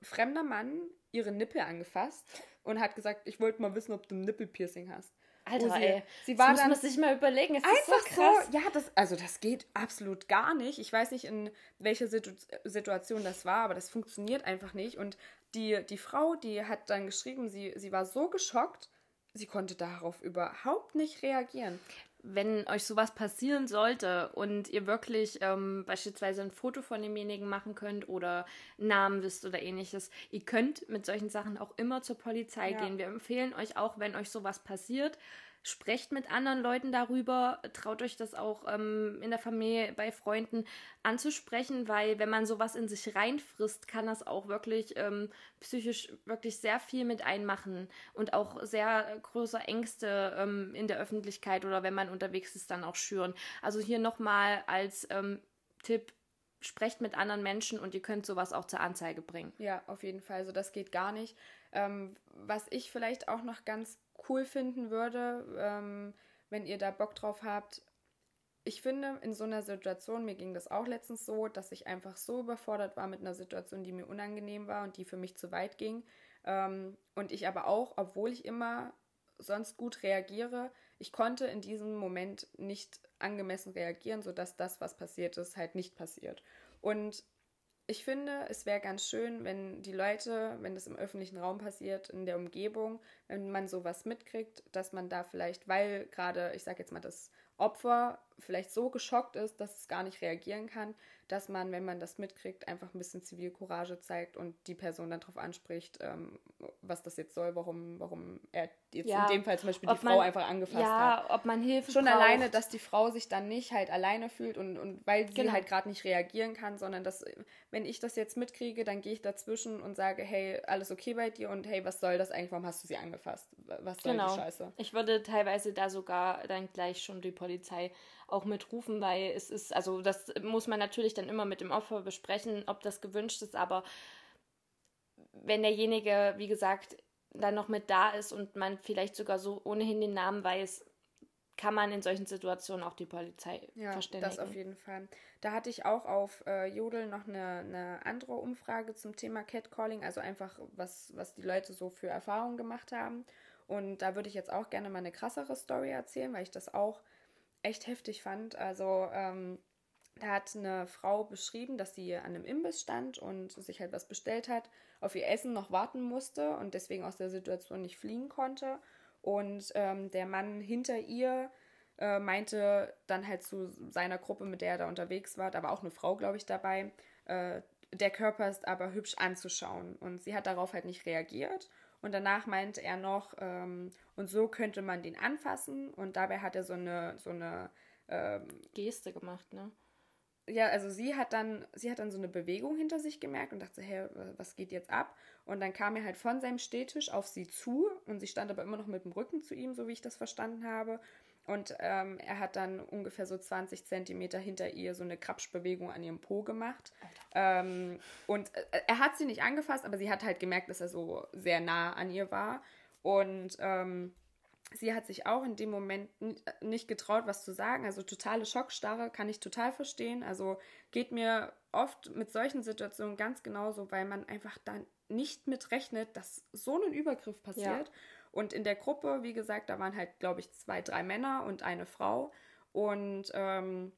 fremder Mann ihre Nippel angefasst und hat gesagt, ich wollte mal wissen, ob du ein Nippelpiercing hast. Alter, sie, ey. Sie war das dann, muss man sich mal überlegen. Es einfach so krass. So, ja, das, also das geht absolut gar nicht. Ich weiß nicht, in welcher Situ Situation das war, aber das funktioniert einfach nicht. Und die, die Frau, die hat dann geschrieben, sie, sie war so geschockt, sie konnte darauf überhaupt nicht reagieren wenn euch sowas passieren sollte und ihr wirklich ähm, beispielsweise ein Foto von demjenigen machen könnt oder Namen wisst oder ähnliches, ihr könnt mit solchen Sachen auch immer zur Polizei ja. gehen. Wir empfehlen euch auch, wenn euch sowas passiert, sprecht mit anderen Leuten darüber, traut euch das auch ähm, in der Familie, bei Freunden anzusprechen, weil wenn man sowas in sich reinfrisst, kann das auch wirklich ähm, psychisch wirklich sehr viel mit einmachen und auch sehr große Ängste ähm, in der Öffentlichkeit oder wenn man unterwegs ist, dann auch schüren. Also hier nochmal als ähm, Tipp, sprecht mit anderen Menschen und ihr könnt sowas auch zur Anzeige bringen. Ja, auf jeden Fall. Also das geht gar nicht. Ähm, was ich vielleicht auch noch ganz cool finden würde, ähm, wenn ihr da Bock drauf habt. Ich finde, in so einer Situation, mir ging das auch letztens so, dass ich einfach so überfordert war mit einer Situation, die mir unangenehm war und die für mich zu weit ging. Ähm, und ich aber auch, obwohl ich immer sonst gut reagiere, ich konnte in diesem Moment nicht angemessen reagieren, sodass das, was passiert ist, halt nicht passiert. Und ich finde, es wäre ganz schön, wenn die Leute, wenn das im öffentlichen Raum passiert, in der Umgebung, wenn man sowas mitkriegt, dass man da vielleicht, weil gerade, ich sage jetzt mal, das Opfer vielleicht so geschockt ist, dass es gar nicht reagieren kann, dass man, wenn man das mitkriegt, einfach ein bisschen Zivilcourage zeigt und die Person dann darauf anspricht, ähm, was das jetzt soll, warum, warum er jetzt ja, in dem Fall zum Beispiel die Frau einfach angefasst ja, hat. Ja, ob man Hilfe Schon braucht. alleine, dass die Frau sich dann nicht halt alleine fühlt und, und weil sie genau. halt gerade nicht reagieren kann, sondern dass, wenn ich das jetzt mitkriege, dann gehe ich dazwischen und sage, hey, alles okay bei dir und hey, was soll das eigentlich, warum hast du sie angefasst? Was soll genau. die Scheiße? Ich würde teilweise da sogar dann gleich schon die Polizei auch mitrufen, weil es ist, also das muss man natürlich dann immer mit dem Opfer besprechen, ob das gewünscht ist, aber wenn derjenige, wie gesagt, dann noch mit da ist und man vielleicht sogar so ohnehin den Namen weiß, kann man in solchen Situationen auch die Polizei ja, verständigen. das auf jeden Fall. Da hatte ich auch auf äh, Jodel noch eine, eine andere Umfrage zum Thema Catcalling, also einfach, was, was die Leute so für Erfahrungen gemacht haben. Und da würde ich jetzt auch gerne mal eine krassere Story erzählen, weil ich das auch echt heftig fand. Also ähm, da hat eine Frau beschrieben, dass sie an einem Imbiss stand und sich halt was bestellt hat, auf ihr Essen noch warten musste und deswegen aus der Situation nicht fliehen konnte. Und ähm, der Mann hinter ihr äh, meinte dann halt zu seiner Gruppe, mit der er da unterwegs war, aber auch eine Frau, glaube ich, dabei, äh, der Körper ist aber hübsch anzuschauen. Und sie hat darauf halt nicht reagiert und danach meinte er noch, ähm, und so könnte man den anfassen. Und dabei hat er so eine, so eine ähm, Geste gemacht, ne? Ja, also sie hat dann, sie hat dann so eine Bewegung hinter sich gemerkt und dachte, hä, was geht jetzt ab? Und dann kam er halt von seinem Stehtisch auf sie zu und sie stand aber immer noch mit dem Rücken zu ihm, so wie ich das verstanden habe. Und ähm, er hat dann ungefähr so 20 Zentimeter hinter ihr so eine Krapschbewegung an ihrem Po gemacht. Ähm, und äh, er hat sie nicht angefasst, aber sie hat halt gemerkt, dass er so sehr nah an ihr war. Und ähm, sie hat sich auch in dem Moment nicht getraut, was zu sagen. Also totale Schockstarre kann ich total verstehen. Also geht mir oft mit solchen Situationen ganz genauso, weil man einfach dann nicht mit rechnet, dass so ein Übergriff passiert. Ja. Und in der Gruppe, wie gesagt, da waren halt, glaube ich, zwei, drei Männer und eine Frau. Und ähm,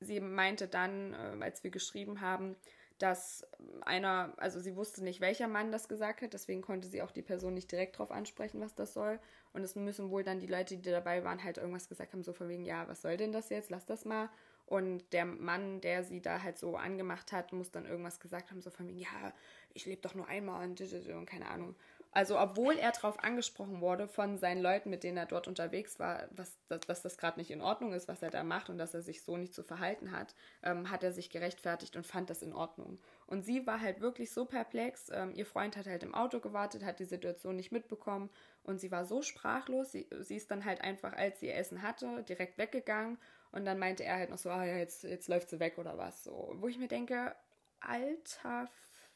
sie meinte dann, äh, als wir geschrieben haben, dass einer, also sie wusste nicht, welcher Mann das gesagt hat, deswegen konnte sie auch die Person nicht direkt darauf ansprechen, was das soll. Und es müssen wohl dann die Leute, die dabei waren, halt irgendwas gesagt haben, so von wegen, ja, was soll denn das jetzt, lass das mal. Und der Mann, der sie da halt so angemacht hat, muss dann irgendwas gesagt haben, so von wegen, ja, ich lebe doch nur einmal und, und keine Ahnung. Also obwohl er darauf angesprochen wurde von seinen Leuten, mit denen er dort unterwegs war, was, dass, dass das gerade nicht in Ordnung ist, was er da macht und dass er sich so nicht zu verhalten hat, ähm, hat er sich gerechtfertigt und fand das in Ordnung. Und sie war halt wirklich so perplex. Ähm, ihr Freund hat halt im Auto gewartet, hat die Situation nicht mitbekommen und sie war so sprachlos. Sie, sie ist dann halt einfach, als sie ihr Essen hatte, direkt weggegangen und dann meinte er halt noch so, ah ja, jetzt, jetzt läuft sie weg oder was. So, wo ich mir denke, alter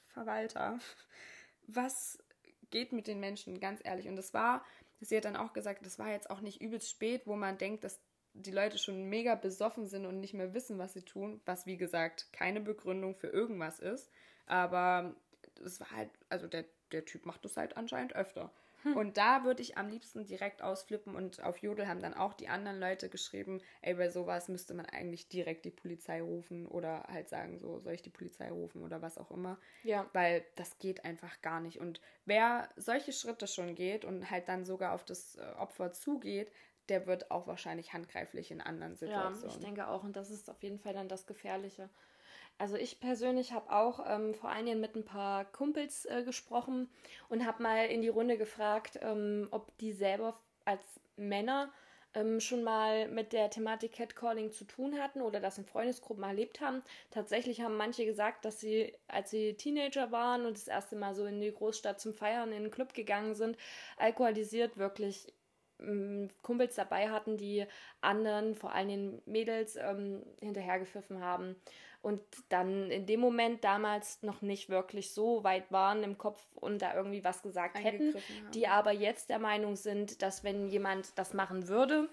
Verwalter, [LAUGHS] was geht mit den Menschen, ganz ehrlich. Und das war, sie hat dann auch gesagt, das war jetzt auch nicht übelst spät, wo man denkt, dass die Leute schon mega besoffen sind und nicht mehr wissen, was sie tun, was wie gesagt keine Begründung für irgendwas ist. Aber es war halt, also der, der Typ macht das halt anscheinend öfter. Hm. Und da würde ich am liebsten direkt ausflippen und auf Jodel haben dann auch die anderen Leute geschrieben, ey, bei sowas müsste man eigentlich direkt die Polizei rufen oder halt sagen, so, soll ich die Polizei rufen oder was auch immer. Ja. Weil das geht einfach gar nicht. Und wer solche Schritte schon geht und halt dann sogar auf das äh, Opfer zugeht, der wird auch wahrscheinlich handgreiflich in anderen Situationen. Ja, ich denke auch. Und das ist auf jeden Fall dann das Gefährliche. Also ich persönlich habe auch ähm, vor einigen mit ein paar Kumpels äh, gesprochen und habe mal in die Runde gefragt, ähm, ob die selber als Männer ähm, schon mal mit der Thematik Catcalling zu tun hatten oder das in Freundesgruppen erlebt haben. Tatsächlich haben manche gesagt, dass sie, als sie Teenager waren und das erste Mal so in die Großstadt zum Feiern in den Club gegangen sind, alkoholisiert wirklich ähm, Kumpels dabei hatten, die anderen, vor allem den Mädels, ähm, hinterhergepfiffen haben und dann in dem Moment damals noch nicht wirklich so weit waren im Kopf und da irgendwie was gesagt hätten, die aber jetzt der Meinung sind, dass wenn jemand das machen würde,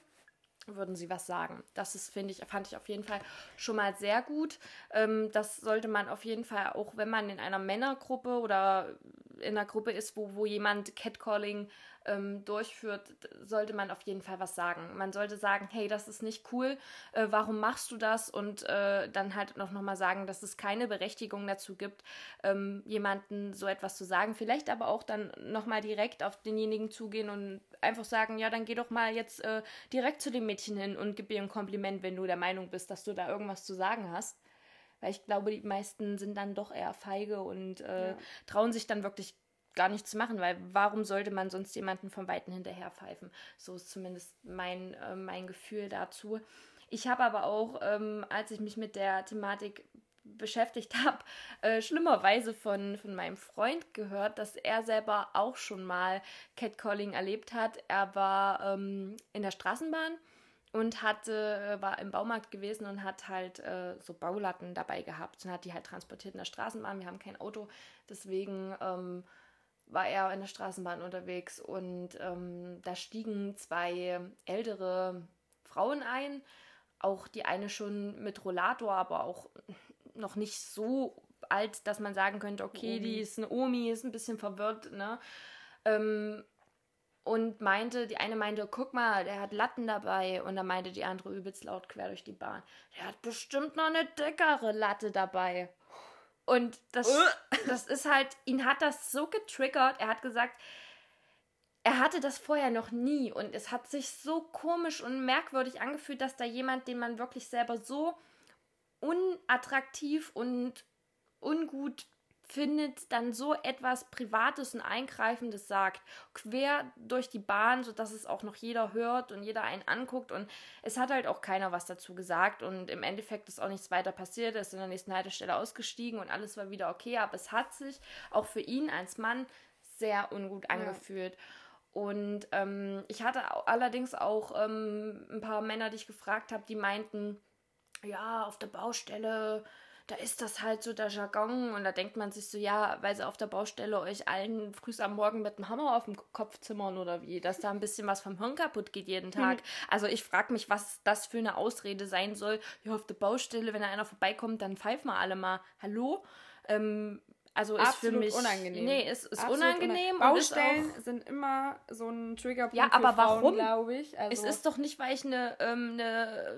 würden sie was sagen. Das ist, finde ich, fand ich auf jeden Fall schon mal sehr gut. Ähm, das sollte man auf jeden Fall, auch wenn man in einer Männergruppe oder in einer Gruppe ist, wo, wo jemand Catcalling ähm, durchführt, sollte man auf jeden Fall was sagen. Man sollte sagen, hey, das ist nicht cool, äh, warum machst du das? Und äh, dann halt noch, noch mal sagen, dass es keine Berechtigung dazu gibt, ähm, jemanden so etwas zu sagen. Vielleicht aber auch dann noch mal direkt auf denjenigen zugehen und einfach sagen, ja, dann geh doch mal jetzt äh, direkt zu dem Mädchen hin und gib ihr ein Kompliment, wenn du der Meinung bist, dass du da irgendwas zu sagen hast. Weil ich glaube, die meisten sind dann doch eher feige und äh, ja. trauen sich dann wirklich gar nichts zu machen, weil warum sollte man sonst jemanden von Weitem hinterher pfeifen? So ist zumindest mein, äh, mein Gefühl dazu. Ich habe aber auch, ähm, als ich mich mit der Thematik beschäftigt habe, äh, schlimmerweise von, von meinem Freund gehört, dass er selber auch schon mal Catcalling erlebt hat. Er war ähm, in der Straßenbahn und hatte, war im Baumarkt gewesen und hat halt äh, so Baulatten dabei gehabt und hat die halt transportiert in der Straßenbahn. Wir haben kein Auto, deswegen ähm, war er in der Straßenbahn unterwegs und ähm, da stiegen zwei ältere Frauen ein. Auch die eine schon mit Rollator, aber auch noch nicht so alt, dass man sagen könnte, okay, die ist eine Omi, ist ein bisschen verwirrt, ne? Ähm, und meinte, die eine meinte, guck mal, der hat Latten dabei. Und dann meinte die andere übelst laut quer durch die Bahn, der hat bestimmt noch eine dickere Latte dabei. Und das, das ist halt, ihn hat das so getriggert. Er hat gesagt, er hatte das vorher noch nie und es hat sich so komisch und merkwürdig angefühlt, dass da jemand, den man wirklich selber so unattraktiv und ungut findet, dann so etwas Privates und Eingreifendes sagt, quer durch die Bahn, sodass es auch noch jeder hört und jeder einen anguckt. Und es hat halt auch keiner was dazu gesagt. Und im Endeffekt ist auch nichts weiter passiert. Er ist in der nächsten Haltestelle ausgestiegen und alles war wieder okay. Aber es hat sich auch für ihn als Mann sehr ungut angefühlt. Ja. Und ähm, ich hatte allerdings auch ähm, ein paar Männer, die ich gefragt habe, die meinten, ja, auf der Baustelle da ist das halt so der Jargon und da denkt man sich so, ja, weil sie auf der Baustelle euch allen früh am Morgen mit dem Hammer auf dem Kopf zimmern oder wie, dass da ein bisschen was vom Hirn kaputt geht jeden Tag. Mhm. Also ich frage mich, was das für eine Ausrede sein soll. Ja, auf der Baustelle, wenn da einer vorbeikommt, dann pfeifen wir alle mal. Hallo? Ähm, also ist Absolut für mich unangenehm. Nee, es ist, ist unangenehm. Baustellen ist sind immer so ein Triggerpunkt ja, aber für warum? glaube ich. Also es ist doch nicht, weil ich eine, ähm, eine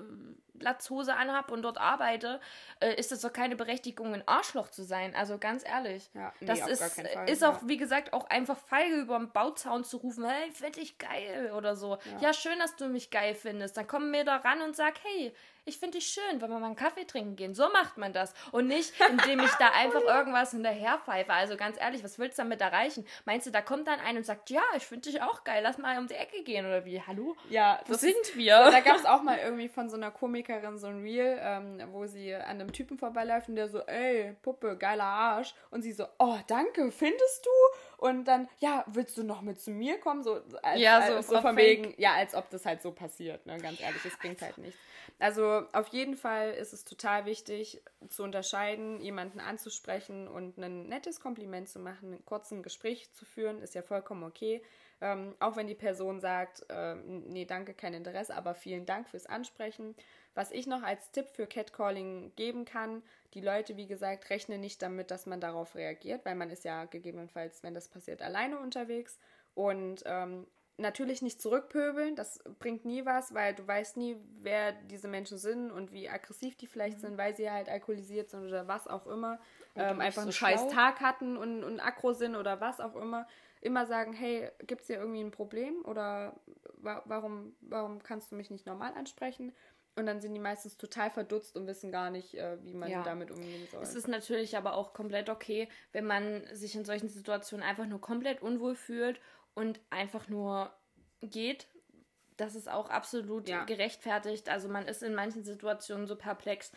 Latzhose anhab und dort arbeite, äh, ist das doch keine Berechtigung, ein Arschloch zu sein. Also ganz ehrlich. Ja, nee, das ist, ist auch, wie gesagt, auch einfach feige über den Bauzaun zu rufen, hey, find ich geil oder so. Ja. ja, schön, dass du mich geil findest. Dann komm mir da ran und sag, hey, ich finde dich schön, wenn wir mal einen Kaffee trinken gehen. So macht man das. Und nicht, indem ich da [LAUGHS] einfach irgendwas hinterher pfeife. Also ganz ehrlich, was willst du damit erreichen? Meinst du, da kommt dann einer und sagt, ja, ich finde dich auch geil, lass mal um die Ecke gehen oder wie? Hallo? Ja, wo sind ist, wir? Da gab es auch mal irgendwie von so einer Komikerin so ein Reel, ähm, wo sie an einem Typen vorbeiläuft und der so, ey, Puppe, geiler Arsch. Und sie so, oh, danke, findest du? Und dann, ja, willst du noch mit zu mir kommen? So, als, ja, so, als, so von wegen, ja, als ob das halt so passiert, ne? Ganz ehrlich, es bringt halt nichts. Also auf jeden Fall ist es total wichtig zu unterscheiden, jemanden anzusprechen und ein nettes Kompliment zu machen, ein kurzes Gespräch zu führen, ist ja vollkommen okay. Ähm, auch wenn die Person sagt, äh, nee, danke, kein Interesse, aber vielen Dank fürs Ansprechen. Was ich noch als Tipp für Catcalling geben kann, die Leute, wie gesagt, rechnen nicht damit, dass man darauf reagiert, weil man ist ja gegebenenfalls, wenn das passiert, alleine unterwegs. Und ähm, natürlich nicht zurückpöbeln, das bringt nie was, weil du weißt nie, wer diese Menschen sind und wie aggressiv die vielleicht mhm. sind, weil sie halt alkoholisiert sind oder was auch immer, ähm, einfach einen so scheiß schlau. Tag hatten und, und aggro sind oder was auch immer. Immer sagen, hey, gibt es hier irgendwie ein Problem oder wa warum, warum kannst du mich nicht normal ansprechen? Und dann sind die meistens total verdutzt und wissen gar nicht, äh, wie man ja. damit umgehen soll. Es ist natürlich aber auch komplett okay, wenn man sich in solchen Situationen einfach nur komplett unwohl fühlt und einfach nur geht. Das ist auch absolut ja. gerechtfertigt. Also man ist in manchen Situationen so perplex.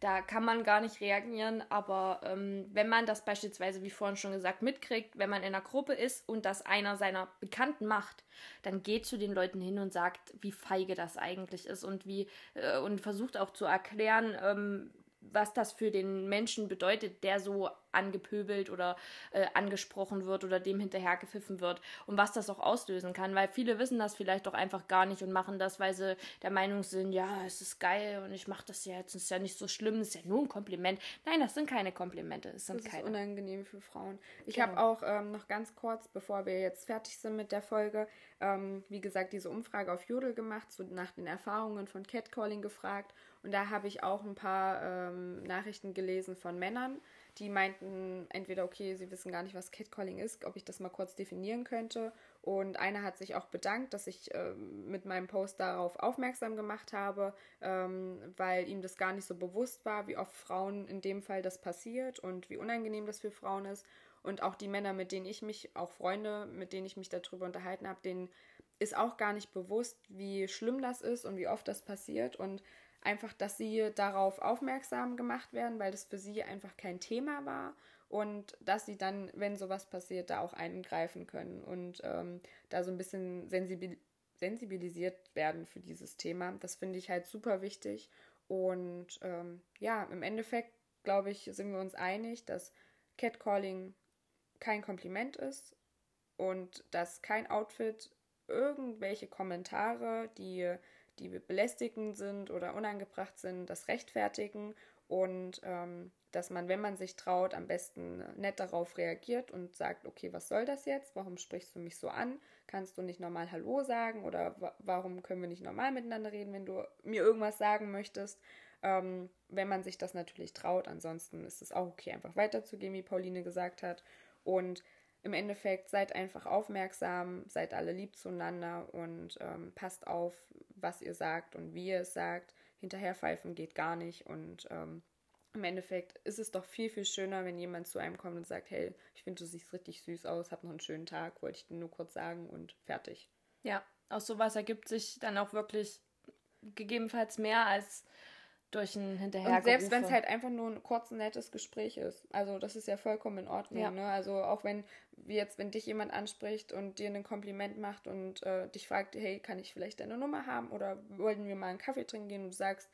Da kann man gar nicht reagieren, aber ähm, wenn man das beispielsweise, wie vorhin schon gesagt, mitkriegt, wenn man in einer Gruppe ist und das einer seiner Bekannten macht, dann geht zu den Leuten hin und sagt, wie feige das eigentlich ist und wie äh, und versucht auch zu erklären, ähm, was das für den Menschen bedeutet, der so angepöbelt oder äh, angesprochen wird oder dem hinterhergepfiffen wird und was das auch auslösen kann, weil viele wissen das vielleicht doch einfach gar nicht und machen das, weil sie der Meinung sind, ja, es ist geil und ich mache das ja jetzt, es ist ja nicht so schlimm, es ist ja nur ein Kompliment. Nein, das sind keine Komplimente, es sind das keine. ist unangenehm für Frauen. Ich Genau. habe auch ähm, noch ganz kurz, bevor wir jetzt fertig sind mit der Folge, ähm, wie gesagt, diese Umfrage auf Jodel gemacht, so nach den Erfahrungen von Catcalling gefragt. Und da habe ich auch ein paar ähm, Nachrichten gelesen von Männern, die meinten entweder, okay, sie wissen gar nicht, was Catcalling ist, ob ich das mal kurz definieren könnte. Und einer hat sich auch bedankt, dass ich ähm, mit meinem Post darauf aufmerksam gemacht habe, ähm, weil ihm das gar nicht so bewusst war, wie oft Frauen in dem Fall das passiert und wie unangenehm das für Frauen ist. Und auch die Männer, mit denen ich mich, auch Freunde, mit denen ich mich darüber unterhalten habe, denen ist auch gar nicht bewusst, wie schlimm das ist und wie oft das passiert. Und einfach, dass sie darauf aufmerksam gemacht werden, weil das für sie einfach kein Thema war und dass sie dann, wenn sowas passiert, da auch eingreifen können und ähm, da so ein bisschen sensibil sensibilisiert werden für dieses Thema. Das finde ich halt super wichtig. Und ähm, ja, im Endeffekt, glaube ich, sind wir uns einig, dass Catcalling kein Kompliment ist und dass kein Outfit irgendwelche Kommentare, die, die belästigend sind oder unangebracht sind, das rechtfertigen und ähm, dass man, wenn man sich traut, am besten nett darauf reagiert und sagt, okay, was soll das jetzt? Warum sprichst du mich so an? Kannst du nicht normal Hallo sagen oder wa warum können wir nicht normal miteinander reden, wenn du mir irgendwas sagen möchtest? Ähm, wenn man sich das natürlich traut, ansonsten ist es auch okay, einfach weiterzugehen, wie Pauline gesagt hat. Und im Endeffekt seid einfach aufmerksam, seid alle lieb zueinander und ähm, passt auf, was ihr sagt und wie ihr es sagt. Hinterherpfeifen geht gar nicht und ähm, im Endeffekt ist es doch viel, viel schöner, wenn jemand zu einem kommt und sagt, hey, ich finde, du siehst richtig süß aus, hab noch einen schönen Tag, wollte ich dir nur kurz sagen und fertig. Ja, aus sowas ergibt sich dann auch wirklich gegebenenfalls mehr als durch ein Hinterher. Und selbst wenn es halt einfach nur ein kurz nettes Gespräch ist. Also das ist ja vollkommen in Ordnung. Ja. Ne? Also auch wenn, wie jetzt, wenn dich jemand anspricht und dir ein Kompliment macht und äh, dich fragt, hey, kann ich vielleicht deine Nummer haben oder wollten wir mal einen Kaffee trinken gehen und du sagst,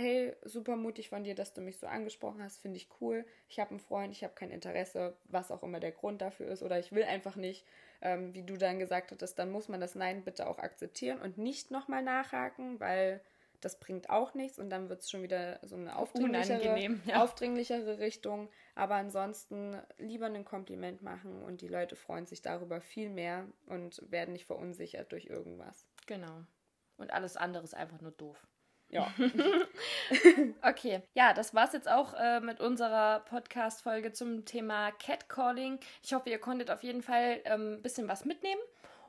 hey, super mutig von dir, dass du mich so angesprochen hast, finde ich cool. Ich habe einen Freund, ich habe kein Interesse, was auch immer der Grund dafür ist oder ich will einfach nicht, ähm, wie du dann gesagt hattest, dann muss man das Nein bitte auch akzeptieren und nicht nochmal nachhaken, weil das bringt auch nichts und dann wird es schon wieder so eine aufdringlichere, ja. aufdringlichere Richtung. Aber ansonsten lieber ein Kompliment machen und die Leute freuen sich darüber viel mehr und werden nicht verunsichert durch irgendwas. Genau. Und alles andere ist einfach nur doof. Ja. [LAUGHS] Okay, ja, das war's jetzt auch äh, mit unserer Podcast-Folge zum Thema Catcalling. Ich hoffe, ihr konntet auf jeden Fall ähm, ein bisschen was mitnehmen.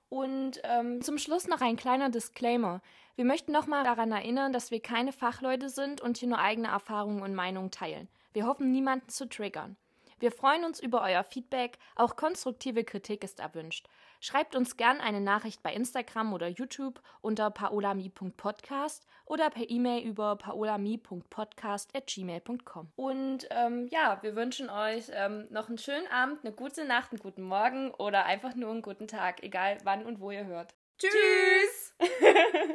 Und ähm, zum Schluss noch ein kleiner Disclaimer. Wir möchten nochmal daran erinnern, dass wir keine Fachleute sind und hier nur eigene Erfahrungen und Meinungen teilen. Wir hoffen, niemanden zu triggern. Wir freuen uns über euer Feedback, auch konstruktive Kritik ist erwünscht. Schreibt uns gern eine Nachricht bei Instagram oder YouTube unter paolami.podcast oder per E-Mail über paolami.podcast.gmail.com. Und ähm, ja, wir wünschen euch ähm, noch einen schönen Abend, eine gute Nacht, einen guten Morgen oder einfach nur einen guten Tag, egal wann und wo ihr hört. Tschüss! [LAUGHS]